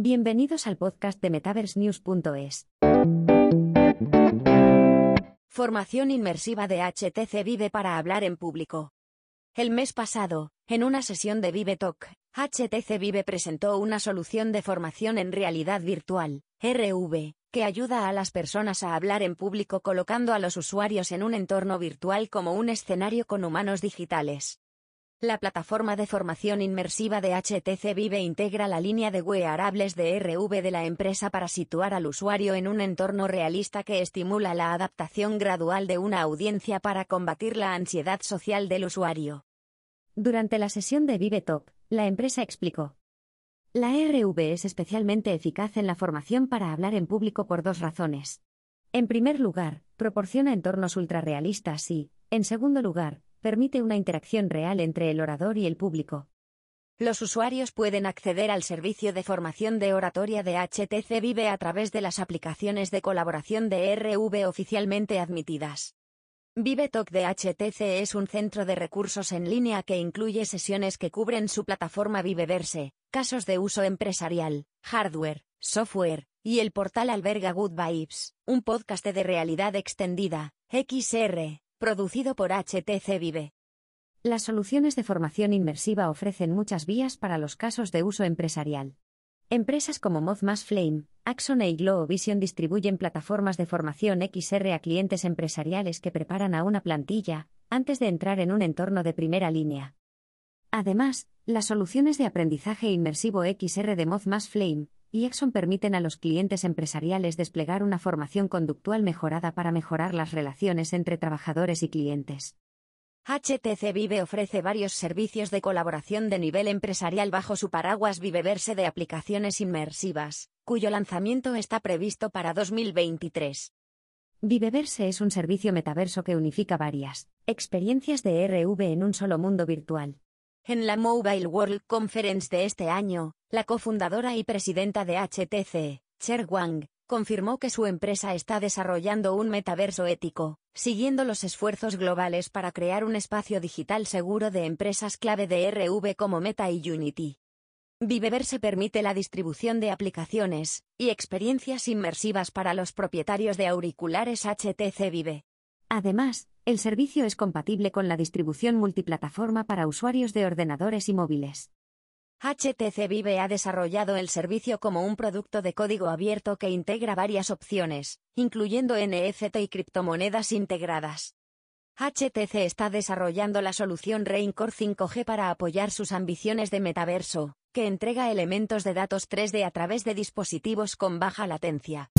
Bienvenidos al podcast de MetaverseNews.es. Formación inmersiva de HTC Vive para hablar en público. El mes pasado, en una sesión de Vive Talk, HTC Vive presentó una solución de formación en realidad virtual, RV, que ayuda a las personas a hablar en público colocando a los usuarios en un entorno virtual como un escenario con humanos digitales. La plataforma de formación inmersiva de HTC Vive integra la línea de wearables de RV de la empresa para situar al usuario en un entorno realista que estimula la adaptación gradual de una audiencia para combatir la ansiedad social del usuario. Durante la sesión de Vive Talk, la empresa explicó. La RV es especialmente eficaz en la formación para hablar en público por dos razones. En primer lugar, proporciona entornos ultrarrealistas y, en segundo lugar, permite una interacción real entre el orador y el público. Los usuarios pueden acceder al servicio de formación de oratoria de HTC Vive a través de las aplicaciones de colaboración de RV oficialmente admitidas. ViveTalk de HTC es un centro de recursos en línea que incluye sesiones que cubren su plataforma Viveverse, casos de uso empresarial, hardware, software, y el portal alberga Good Vibes, un podcast de realidad extendida, XR, producido por HTC Vive. Las soluciones de formación inmersiva ofrecen muchas vías para los casos de uso empresarial. Empresas como Mothmas Flame, Axon y Vision distribuyen plataformas de formación XR a clientes empresariales que preparan a una plantilla, antes de entrar en un entorno de primera línea. Además, las soluciones de aprendizaje inmersivo XR de Mothmas Flame y Exxon permiten a los clientes empresariales desplegar una formación conductual mejorada para mejorar las relaciones entre trabajadores y clientes. HTC Vive ofrece varios servicios de colaboración de nivel empresarial bajo su paraguas Viveverse de aplicaciones inmersivas, cuyo lanzamiento está previsto para 2023. Viveverse es un servicio metaverso que unifica varias experiencias de RV en un solo mundo virtual. En la Mobile World Conference de este año, la cofundadora y presidenta de HTC, Cher Wang, confirmó que su empresa está desarrollando un metaverso ético, siguiendo los esfuerzos globales para crear un espacio digital seguro de empresas clave de RV como Meta y Unity. Viveverse permite la distribución de aplicaciones y experiencias inmersivas para los propietarios de auriculares HTC Vive. Además, el servicio es compatible con la distribución multiplataforma para usuarios de ordenadores y móviles. HTC Vive ha desarrollado el servicio como un producto de código abierto que integra varias opciones, incluyendo NFT y criptomonedas integradas. HTC está desarrollando la solución Raincore 5G para apoyar sus ambiciones de metaverso, que entrega elementos de datos 3D a través de dispositivos con baja latencia.